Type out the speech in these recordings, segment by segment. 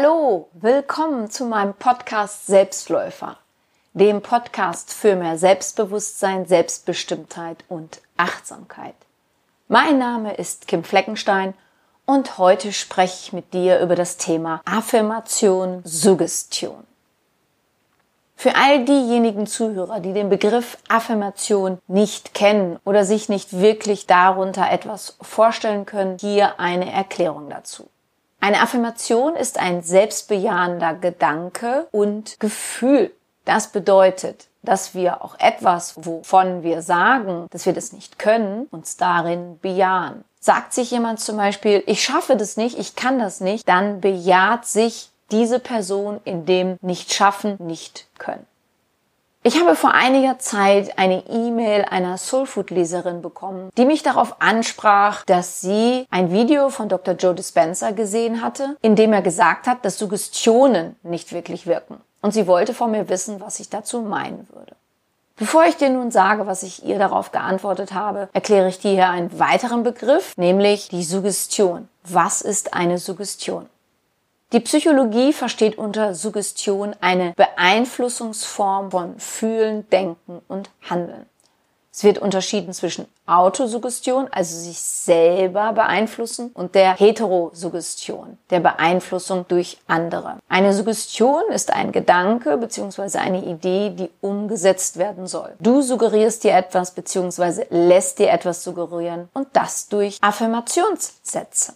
Hallo, willkommen zu meinem Podcast Selbstläufer, dem Podcast für mehr Selbstbewusstsein, Selbstbestimmtheit und Achtsamkeit. Mein Name ist Kim Fleckenstein und heute spreche ich mit dir über das Thema Affirmation, Suggestion. Für all diejenigen Zuhörer, die den Begriff Affirmation nicht kennen oder sich nicht wirklich darunter etwas vorstellen können, hier eine Erklärung dazu. Eine Affirmation ist ein selbstbejahender Gedanke und Gefühl. Das bedeutet, dass wir auch etwas, wovon wir sagen, dass wir das nicht können, uns darin bejahen. Sagt sich jemand zum Beispiel, ich schaffe das nicht, ich kann das nicht, dann bejaht sich diese Person in dem nicht schaffen, nicht können. Ich habe vor einiger Zeit eine E-Mail einer Soulfood-Leserin bekommen, die mich darauf ansprach, dass sie ein Video von Dr. Joe Dispenza gesehen hatte, in dem er gesagt hat, dass Suggestionen nicht wirklich wirken. Und sie wollte von mir wissen, was ich dazu meinen würde. Bevor ich dir nun sage, was ich ihr darauf geantwortet habe, erkläre ich dir hier einen weiteren Begriff, nämlich die Suggestion. Was ist eine Suggestion? Die Psychologie versteht unter Suggestion eine Beeinflussungsform von Fühlen, Denken und Handeln. Es wird unterschieden zwischen Autosuggestion, also sich selber beeinflussen, und der Heterosuggestion, der Beeinflussung durch andere. Eine Suggestion ist ein Gedanke bzw. eine Idee, die umgesetzt werden soll. Du suggerierst dir etwas bzw. lässt dir etwas suggerieren und das durch Affirmationssätze.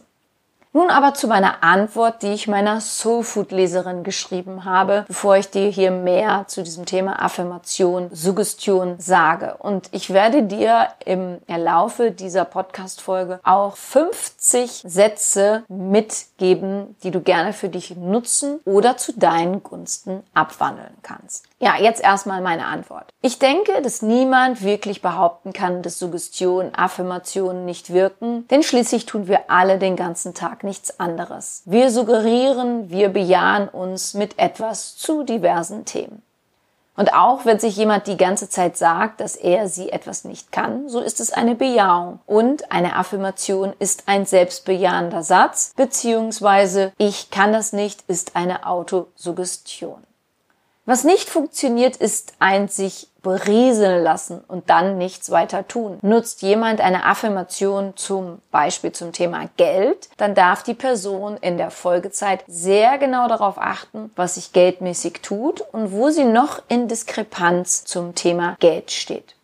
Nun aber zu meiner Antwort, die ich meiner Soulfood-Leserin geschrieben habe, bevor ich dir hier mehr zu diesem Thema Affirmation, Suggestion sage. Und ich werde dir im Laufe dieser Podcast-Folge auch 50 Sätze mitgeben, die du gerne für dich nutzen oder zu deinen Gunsten abwandeln kannst. Ja, jetzt erstmal meine Antwort. Ich denke, dass niemand wirklich behaupten kann, dass Suggestion, Affirmationen nicht wirken, denn schließlich tun wir alle den ganzen Tag nichts anderes. Wir suggerieren, wir bejahen uns mit etwas zu diversen Themen. Und auch wenn sich jemand die ganze Zeit sagt, dass er sie etwas nicht kann, so ist es eine Bejahung. Und eine Affirmation ist ein selbstbejahender Satz, beziehungsweise ich kann das nicht ist eine Autosuggestion. Was nicht funktioniert, ist ein sich berieseln lassen und dann nichts weiter tun. Nutzt jemand eine Affirmation zum Beispiel zum Thema Geld, dann darf die Person in der Folgezeit sehr genau darauf achten, was sich geldmäßig tut und wo sie noch in Diskrepanz zum Thema Geld steht.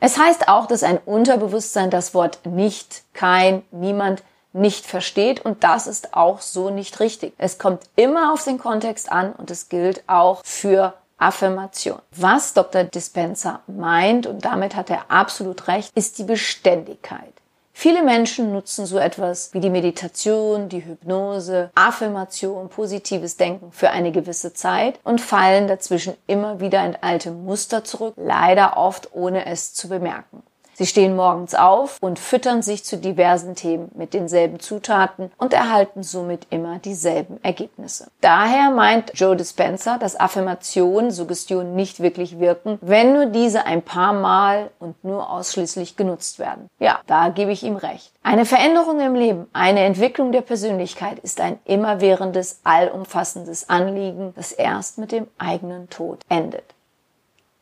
Es heißt auch, dass ein Unterbewusstsein das Wort nicht, kein, niemand nicht versteht und das ist auch so nicht richtig. Es kommt immer auf den Kontext an und es gilt auch für Affirmation. Was Dr. Dispenser meint, und damit hat er absolut recht, ist die Beständigkeit. Viele Menschen nutzen so etwas wie die Meditation, die Hypnose, Affirmation, positives Denken für eine gewisse Zeit und fallen dazwischen immer wieder in alte Muster zurück, leider oft ohne es zu bemerken. Sie stehen morgens auf und füttern sich zu diversen Themen mit denselben Zutaten und erhalten somit immer dieselben Ergebnisse. Daher meint Joe Dispenza, dass Affirmationen, Suggestionen nicht wirklich wirken, wenn nur diese ein paar Mal und nur ausschließlich genutzt werden. Ja, da gebe ich ihm recht. Eine Veränderung im Leben, eine Entwicklung der Persönlichkeit ist ein immerwährendes, allumfassendes Anliegen, das erst mit dem eigenen Tod endet.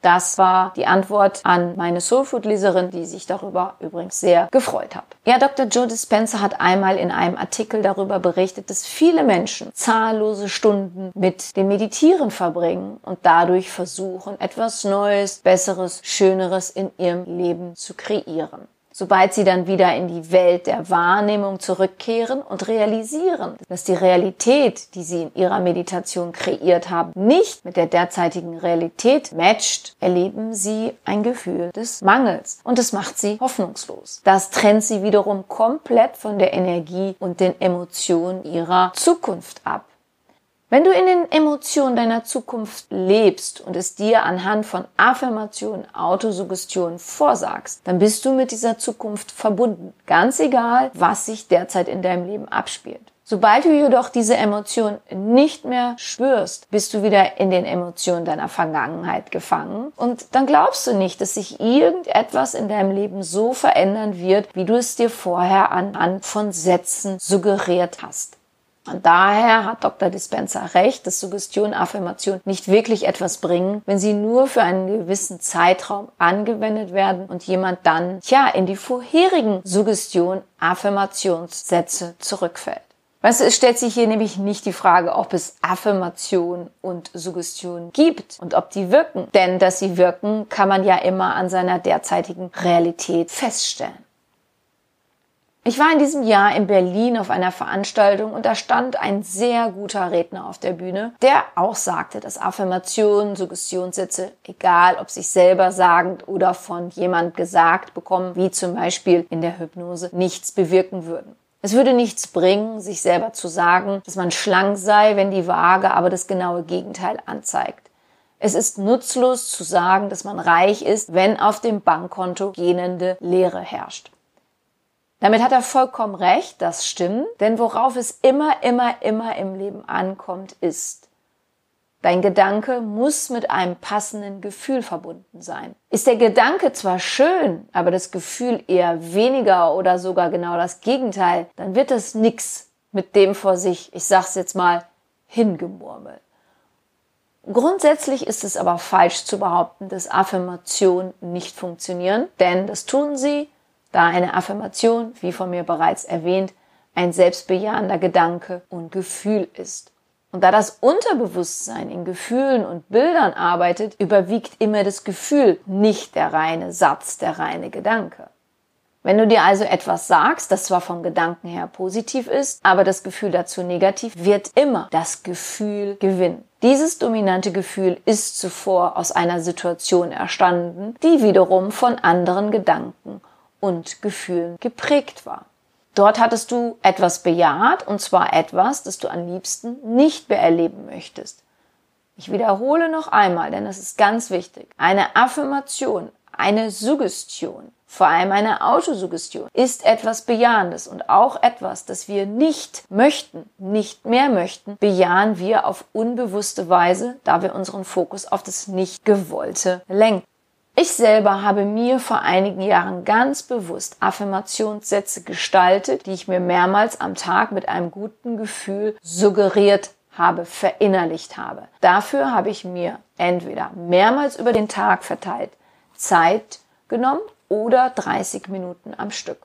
Das war die Antwort an meine Soulfood-Leserin, die sich darüber übrigens sehr gefreut hat. Ja, Dr. Joe Dispenza hat einmal in einem Artikel darüber berichtet, dass viele Menschen zahllose Stunden mit dem Meditieren verbringen und dadurch versuchen, etwas Neues, Besseres, Schöneres in ihrem Leben zu kreieren sobald sie dann wieder in die Welt der Wahrnehmung zurückkehren und realisieren, dass die Realität, die sie in ihrer Meditation kreiert haben, nicht mit der derzeitigen Realität matcht, erleben sie ein Gefühl des Mangels und es macht sie hoffnungslos. Das trennt sie wiederum komplett von der Energie und den Emotionen ihrer Zukunft ab. Wenn du in den Emotionen deiner Zukunft lebst und es dir anhand von Affirmationen, Autosuggestionen vorsagst, dann bist du mit dieser Zukunft verbunden. Ganz egal, was sich derzeit in deinem Leben abspielt. Sobald du jedoch diese Emotion nicht mehr spürst, bist du wieder in den Emotionen deiner Vergangenheit gefangen und dann glaubst du nicht, dass sich irgendetwas in deinem Leben so verändern wird, wie du es dir vorher anhand von Sätzen suggeriert hast. Und daher hat Dr. Dispenza recht, dass Suggestion, Affirmation nicht wirklich etwas bringen, wenn sie nur für einen gewissen Zeitraum angewendet werden und jemand dann, ja, in die vorherigen Suggestion, Affirmationssätze zurückfällt. Weißt du, es stellt sich hier nämlich nicht die Frage, ob es Affirmation und Suggestion gibt und ob die wirken. Denn dass sie wirken, kann man ja immer an seiner derzeitigen Realität feststellen. Ich war in diesem Jahr in Berlin auf einer Veranstaltung und da stand ein sehr guter Redner auf der Bühne, der auch sagte, dass Affirmationen, Suggestionssätze, egal ob sich selber sagend oder von jemand gesagt bekommen, wie zum Beispiel in der Hypnose, nichts bewirken würden. Es würde nichts bringen, sich selber zu sagen, dass man schlank sei, wenn die Waage aber das genaue Gegenteil anzeigt. Es ist nutzlos zu sagen, dass man reich ist, wenn auf dem Bankkonto gähnende Leere herrscht. Damit hat er vollkommen recht, das stimmt, denn worauf es immer, immer, immer im Leben ankommt, ist, dein Gedanke muss mit einem passenden Gefühl verbunden sein. Ist der Gedanke zwar schön, aber das Gefühl eher weniger oder sogar genau das Gegenteil, dann wird das nix mit dem vor sich, ich sag's jetzt mal, hingemurmelt. Grundsätzlich ist es aber falsch zu behaupten, dass Affirmationen nicht funktionieren, denn das tun sie, da eine Affirmation, wie von mir bereits erwähnt, ein selbstbejahender Gedanke und Gefühl ist. Und da das Unterbewusstsein in Gefühlen und Bildern arbeitet, überwiegt immer das Gefühl, nicht der reine Satz, der reine Gedanke. Wenn du dir also etwas sagst, das zwar vom Gedanken her positiv ist, aber das Gefühl dazu negativ, wird immer das Gefühl gewinnen. Dieses dominante Gefühl ist zuvor aus einer Situation erstanden, die wiederum von anderen Gedanken und Gefühlen geprägt war. Dort hattest du etwas bejaht, und zwar etwas, das du am liebsten nicht mehr erleben möchtest. Ich wiederhole noch einmal, denn es ist ganz wichtig. Eine Affirmation, eine Suggestion, vor allem eine Autosuggestion, ist etwas Bejahendes und auch etwas, das wir nicht möchten, nicht mehr möchten, bejahen wir auf unbewusste Weise, da wir unseren Fokus auf das Nicht-Gewollte lenken. Ich selber habe mir vor einigen Jahren ganz bewusst Affirmationssätze gestaltet, die ich mir mehrmals am Tag mit einem guten Gefühl suggeriert habe, verinnerlicht habe. Dafür habe ich mir entweder mehrmals über den Tag verteilt Zeit genommen oder 30 Minuten am Stück.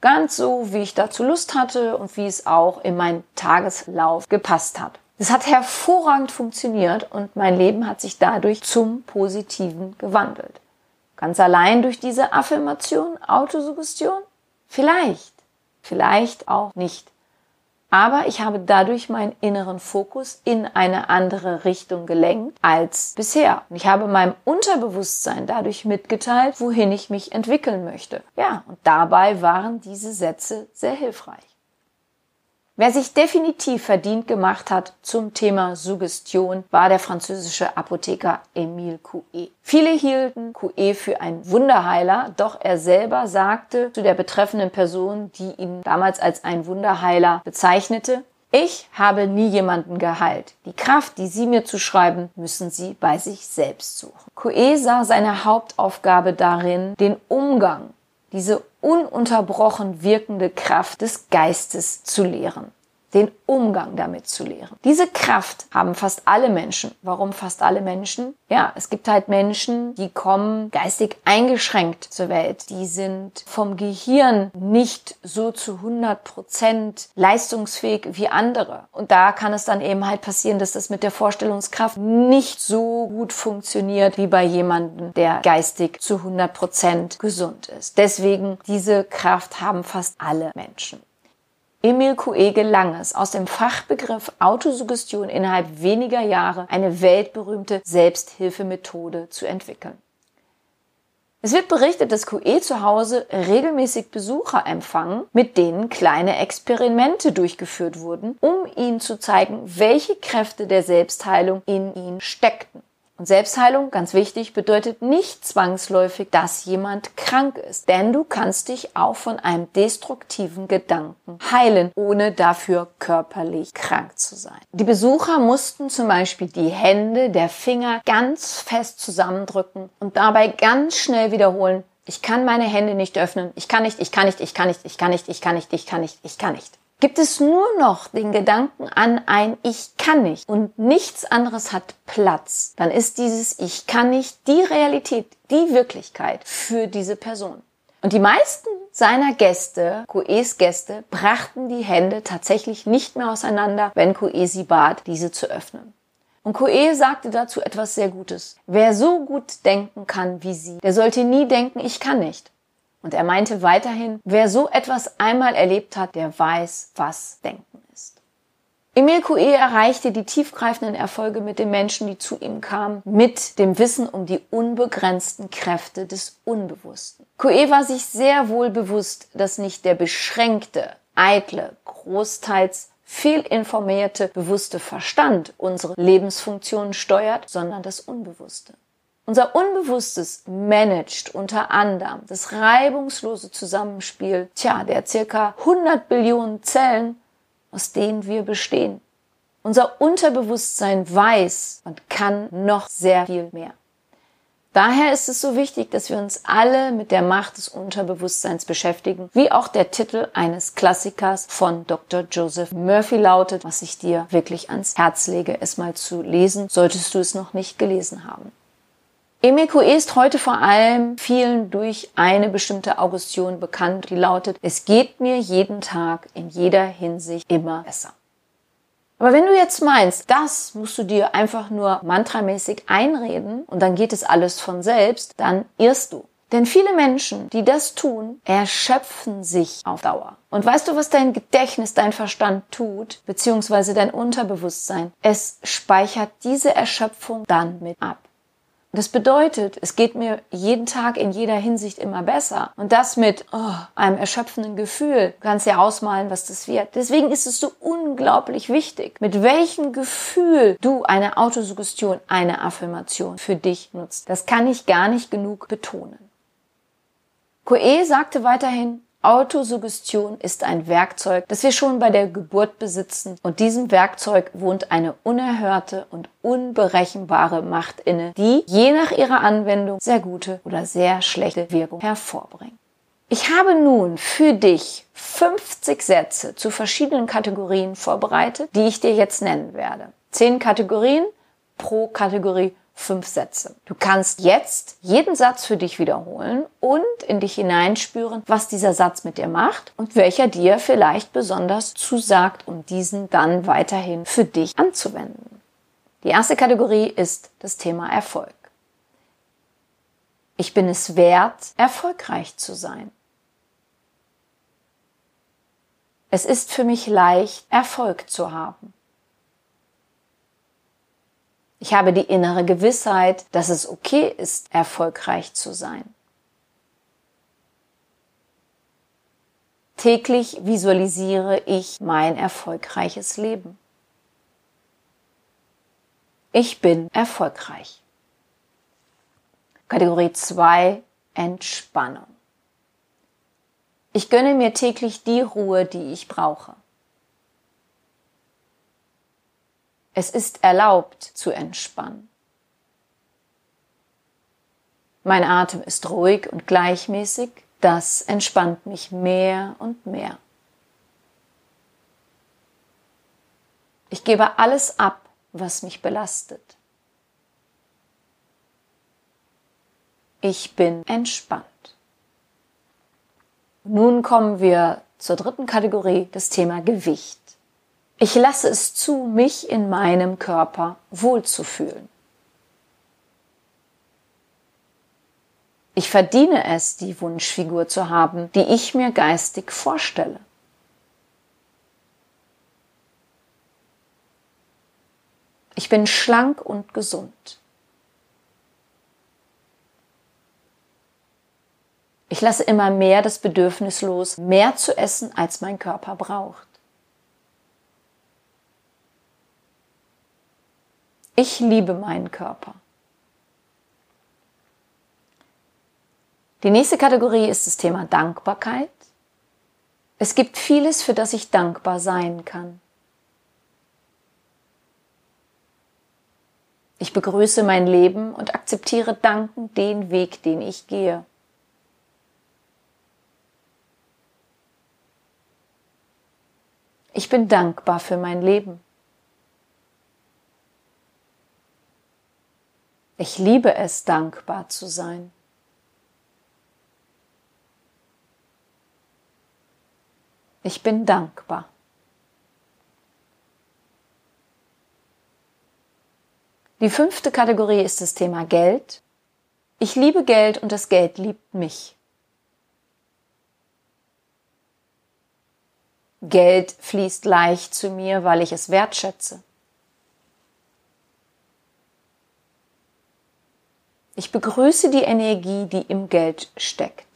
Ganz so, wie ich dazu Lust hatte und wie es auch in meinen Tageslauf gepasst hat. Es hat hervorragend funktioniert und mein Leben hat sich dadurch zum Positiven gewandelt. Ganz allein durch diese Affirmation, Autosuggestion? Vielleicht, vielleicht auch nicht. Aber ich habe dadurch meinen inneren Fokus in eine andere Richtung gelenkt als bisher. Und ich habe meinem Unterbewusstsein dadurch mitgeteilt, wohin ich mich entwickeln möchte. Ja, und dabei waren diese Sätze sehr hilfreich. Wer sich definitiv verdient gemacht hat zum Thema Suggestion, war der französische Apotheker Emile Coué. Viele hielten Coué für einen Wunderheiler, doch er selber sagte zu der betreffenden Person, die ihn damals als ein Wunderheiler bezeichnete, ich habe nie jemanden geheilt. Die Kraft, die Sie mir zuschreiben, müssen Sie bei sich selbst suchen. Coué sah seine Hauptaufgabe darin, den Umgang diese ununterbrochen wirkende Kraft des Geistes zu lehren den Umgang damit zu lehren. Diese Kraft haben fast alle Menschen. Warum fast alle Menschen? Ja, es gibt halt Menschen, die kommen geistig eingeschränkt zur Welt. Die sind vom Gehirn nicht so zu 100 Prozent leistungsfähig wie andere. Und da kann es dann eben halt passieren, dass das mit der Vorstellungskraft nicht so gut funktioniert wie bei jemandem, der geistig zu 100 Prozent gesund ist. Deswegen, diese Kraft haben fast alle Menschen. Emil Coué gelang es, aus dem Fachbegriff Autosuggestion innerhalb weniger Jahre eine weltberühmte Selbsthilfemethode zu entwickeln. Es wird berichtet, dass QE zu Hause regelmäßig Besucher empfangen, mit denen kleine Experimente durchgeführt wurden, um ihnen zu zeigen, welche Kräfte der Selbstheilung in ihnen steckten. Und Selbstheilung, ganz wichtig, bedeutet nicht zwangsläufig, dass jemand krank ist. Denn du kannst dich auch von einem destruktiven Gedanken heilen, ohne dafür körperlich krank zu sein. Die Besucher mussten zum Beispiel die Hände der Finger ganz fest zusammendrücken und dabei ganz schnell wiederholen, ich kann meine Hände nicht öffnen, ich kann nicht, ich kann nicht, ich kann nicht, ich kann nicht, ich kann nicht, ich kann nicht, ich kann nicht. Gibt es nur noch den Gedanken an ein Ich kann nicht und nichts anderes hat Platz, dann ist dieses Ich kann nicht die Realität, die Wirklichkeit für diese Person. Und die meisten seiner Gäste, Kues Gäste, brachten die Hände tatsächlich nicht mehr auseinander, wenn Kue sie bat, diese zu öffnen. Und Kue sagte dazu etwas sehr Gutes. Wer so gut denken kann wie sie, der sollte nie denken, ich kann nicht. Und er meinte weiterhin, wer so etwas einmal erlebt hat, der weiß, was Denken ist. Emil Coué erreichte die tiefgreifenden Erfolge mit den Menschen, die zu ihm kamen, mit dem Wissen um die unbegrenzten Kräfte des Unbewussten. Coué war sich sehr wohl bewusst, dass nicht der beschränkte, eitle, großteils fehlinformierte, bewusste Verstand unsere Lebensfunktionen steuert, sondern das Unbewusste. Unser Unbewusstes managt unter anderem das reibungslose Zusammenspiel, tja, der circa 100 Billionen Zellen aus denen wir bestehen. Unser Unterbewusstsein weiß und kann noch sehr viel mehr. Daher ist es so wichtig, dass wir uns alle mit der Macht des Unterbewusstseins beschäftigen, wie auch der Titel eines Klassikers von Dr. Joseph Murphy lautet, was ich dir wirklich ans Herz lege, es mal zu lesen, solltest du es noch nicht gelesen haben. Emeko ist heute vor allem vielen durch eine bestimmte Augustion bekannt, die lautet, es geht mir jeden Tag in jeder Hinsicht immer besser. Aber wenn du jetzt meinst, das musst du dir einfach nur mantramäßig einreden und dann geht es alles von selbst, dann irrst du. Denn viele Menschen, die das tun, erschöpfen sich auf Dauer. Und weißt du, was dein Gedächtnis, dein Verstand tut, beziehungsweise dein Unterbewusstsein? Es speichert diese Erschöpfung dann mit ab. Das bedeutet, es geht mir jeden Tag in jeder Hinsicht immer besser. Und das mit oh, einem erschöpfenden Gefühl. Du kannst ja ausmalen, was das wird. Deswegen ist es so unglaublich wichtig, mit welchem Gefühl du eine Autosuggestion, eine Affirmation für dich nutzt. Das kann ich gar nicht genug betonen. Koe sagte weiterhin, Autosuggestion ist ein Werkzeug, das wir schon bei der Geburt besitzen und diesem Werkzeug wohnt eine unerhörte und unberechenbare Macht inne, die je nach ihrer Anwendung sehr gute oder sehr schlechte Wirkung hervorbringt. Ich habe nun für dich 50 Sätze zu verschiedenen Kategorien vorbereitet, die ich dir jetzt nennen werde. Zehn Kategorien pro Kategorie fünf Sätze. Du kannst jetzt jeden Satz für dich wiederholen und in dich hineinspüren, was dieser Satz mit dir macht und welcher dir vielleicht besonders zusagt, um diesen dann weiterhin für dich anzuwenden. Die erste Kategorie ist das Thema Erfolg. Ich bin es wert, erfolgreich zu sein. Es ist für mich leicht, Erfolg zu haben. Ich habe die innere Gewissheit, dass es okay ist, erfolgreich zu sein. Täglich visualisiere ich mein erfolgreiches Leben. Ich bin erfolgreich. Kategorie 2 Entspannung. Ich gönne mir täglich die Ruhe, die ich brauche. Es ist erlaubt zu entspannen. Mein Atem ist ruhig und gleichmäßig. Das entspannt mich mehr und mehr. Ich gebe alles ab, was mich belastet. Ich bin entspannt. Nun kommen wir zur dritten Kategorie, das Thema Gewicht. Ich lasse es zu, mich in meinem Körper wohlzufühlen. Ich verdiene es, die Wunschfigur zu haben, die ich mir geistig vorstelle. Ich bin schlank und gesund. Ich lasse immer mehr das Bedürfnis los, mehr zu essen, als mein Körper braucht. Ich liebe meinen Körper. Die nächste Kategorie ist das Thema Dankbarkeit. Es gibt vieles, für das ich dankbar sein kann. Ich begrüße mein Leben und akzeptiere dankend den Weg, den ich gehe. Ich bin dankbar für mein Leben. Ich liebe es, dankbar zu sein. Ich bin dankbar. Die fünfte Kategorie ist das Thema Geld. Ich liebe Geld und das Geld liebt mich. Geld fließt leicht zu mir, weil ich es wertschätze. Ich begrüße die Energie, die im Geld steckt.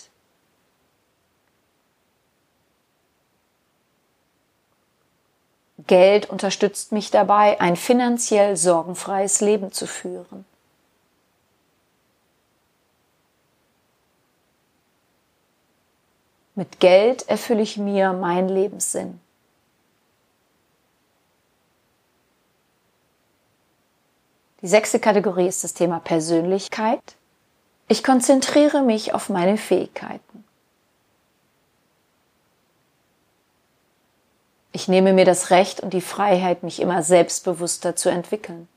Geld unterstützt mich dabei, ein finanziell sorgenfreies Leben zu führen. Mit Geld erfülle ich mir meinen Lebenssinn. Die sechste Kategorie ist das Thema Persönlichkeit. Ich konzentriere mich auf meine Fähigkeiten. Ich nehme mir das Recht und die Freiheit, mich immer selbstbewusster zu entwickeln.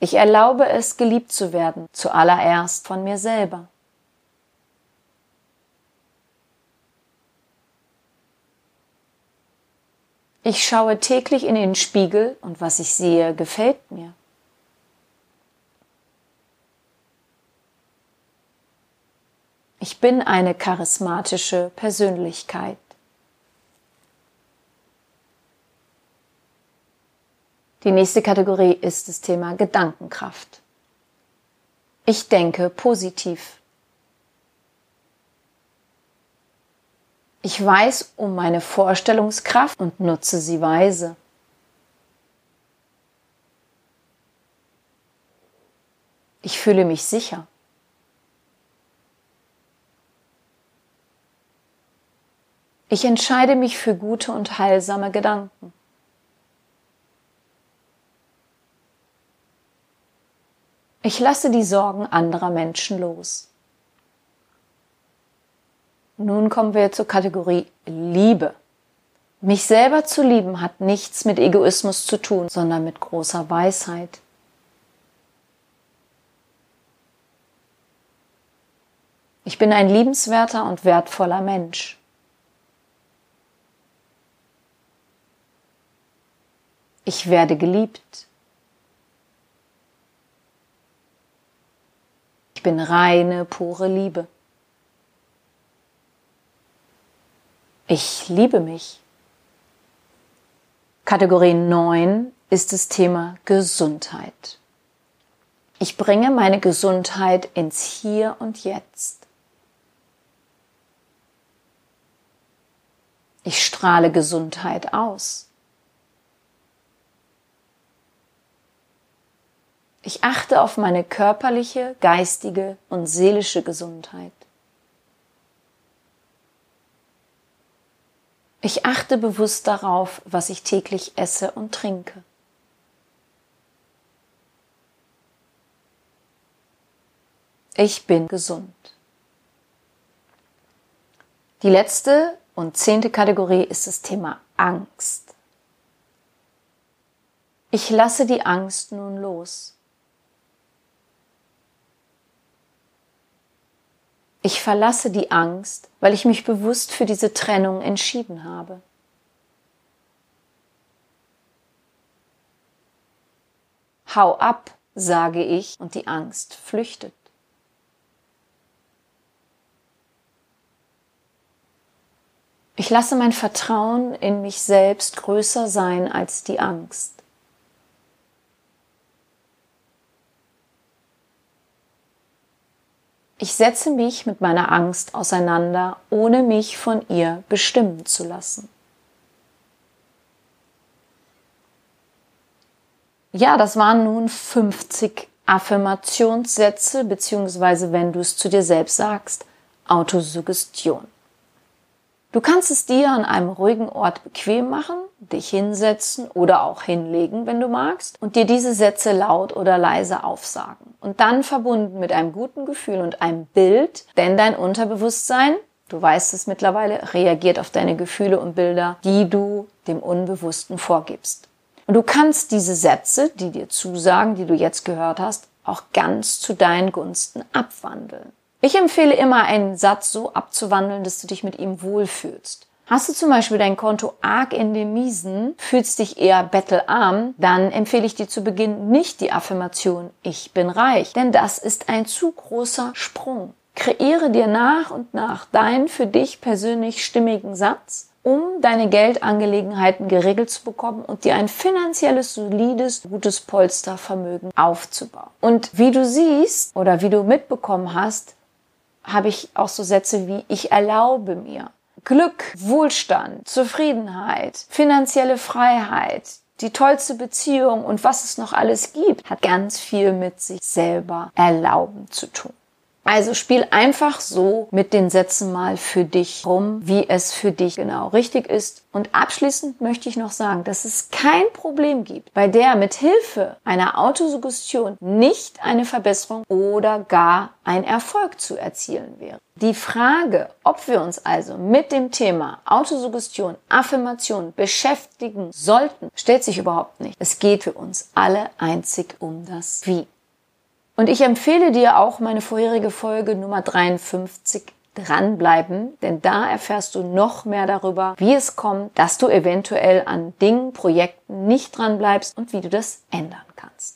Ich erlaube es, geliebt zu werden, zuallererst von mir selber. Ich schaue täglich in den Spiegel und was ich sehe, gefällt mir. Ich bin eine charismatische Persönlichkeit. Die nächste Kategorie ist das Thema Gedankenkraft. Ich denke positiv. Ich weiß um meine Vorstellungskraft und nutze sie weise. Ich fühle mich sicher. Ich entscheide mich für gute und heilsame Gedanken. Ich lasse die Sorgen anderer Menschen los. Nun kommen wir zur Kategorie Liebe. Mich selber zu lieben hat nichts mit Egoismus zu tun, sondern mit großer Weisheit. Ich bin ein liebenswerter und wertvoller Mensch. Ich werde geliebt. bin reine, pure Liebe. Ich liebe mich. Kategorie 9 ist das Thema Gesundheit. Ich bringe meine Gesundheit ins Hier und Jetzt. Ich strahle Gesundheit aus. Ich achte auf meine körperliche, geistige und seelische Gesundheit. Ich achte bewusst darauf, was ich täglich esse und trinke. Ich bin gesund. Die letzte und zehnte Kategorie ist das Thema Angst. Ich lasse die Angst nun los. Ich verlasse die Angst, weil ich mich bewusst für diese Trennung entschieden habe. Hau ab, sage ich, und die Angst flüchtet. Ich lasse mein Vertrauen in mich selbst größer sein als die Angst. Ich setze mich mit meiner Angst auseinander, ohne mich von ihr bestimmen zu lassen. Ja, das waren nun 50 Affirmationssätze, beziehungsweise wenn du es zu dir selbst sagst, Autosuggestion. Du kannst es dir an einem ruhigen Ort bequem machen, dich hinsetzen oder auch hinlegen, wenn du magst, und dir diese Sätze laut oder leise aufsagen. und dann verbunden mit einem guten Gefühl und einem Bild, denn dein Unterbewusstsein, du weißt es mittlerweile, reagiert auf deine Gefühle und Bilder, die du dem Unbewussten vorgibst. Und du kannst diese Sätze, die dir zusagen, die du jetzt gehört hast, auch ganz zu deinen Gunsten abwandeln. Ich empfehle immer, einen Satz so abzuwandeln, dass du dich mit ihm wohlfühlst. Hast du zum Beispiel dein Konto arg in den Miesen, fühlst dich eher bettelarm, dann empfehle ich dir zu Beginn nicht die Affirmation Ich bin reich, denn das ist ein zu großer Sprung. Kreiere dir nach und nach deinen für dich persönlich stimmigen Satz um deine Geldangelegenheiten geregelt zu bekommen und dir ein finanzielles, solides, gutes Polstervermögen aufzubauen. Und wie du siehst oder wie du mitbekommen hast, habe ich auch so Sätze wie ich erlaube mir. Glück, Wohlstand, Zufriedenheit, finanzielle Freiheit, die tollste Beziehung und was es noch alles gibt, hat ganz viel mit sich selber erlauben zu tun. Also spiel einfach so mit den Sätzen mal für dich rum, wie es für dich genau richtig ist. Und abschließend möchte ich noch sagen, dass es kein Problem gibt, bei der mit Hilfe einer Autosuggestion nicht eine Verbesserung oder gar ein Erfolg zu erzielen wäre. Die Frage, ob wir uns also mit dem Thema Autosuggestion, Affirmation beschäftigen sollten, stellt sich überhaupt nicht. Es geht für uns alle einzig um das Wie. Und ich empfehle dir auch meine vorherige Folge Nummer 53 dranbleiben, denn da erfährst du noch mehr darüber, wie es kommt, dass du eventuell an Dingen, Projekten nicht dranbleibst und wie du das ändern kannst.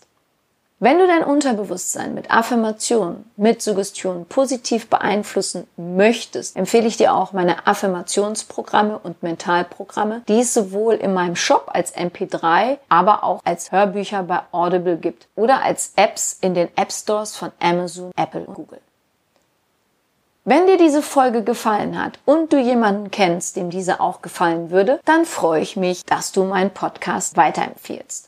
Wenn du dein Unterbewusstsein mit Affirmation, mit Suggestion positiv beeinflussen möchtest, empfehle ich dir auch meine Affirmationsprogramme und Mentalprogramme, die es sowohl in meinem Shop als MP3, aber auch als Hörbücher bei Audible gibt oder als Apps in den App Stores von Amazon, Apple und Google. Wenn dir diese Folge gefallen hat und du jemanden kennst, dem diese auch gefallen würde, dann freue ich mich, dass du meinen Podcast weiterempfehlst.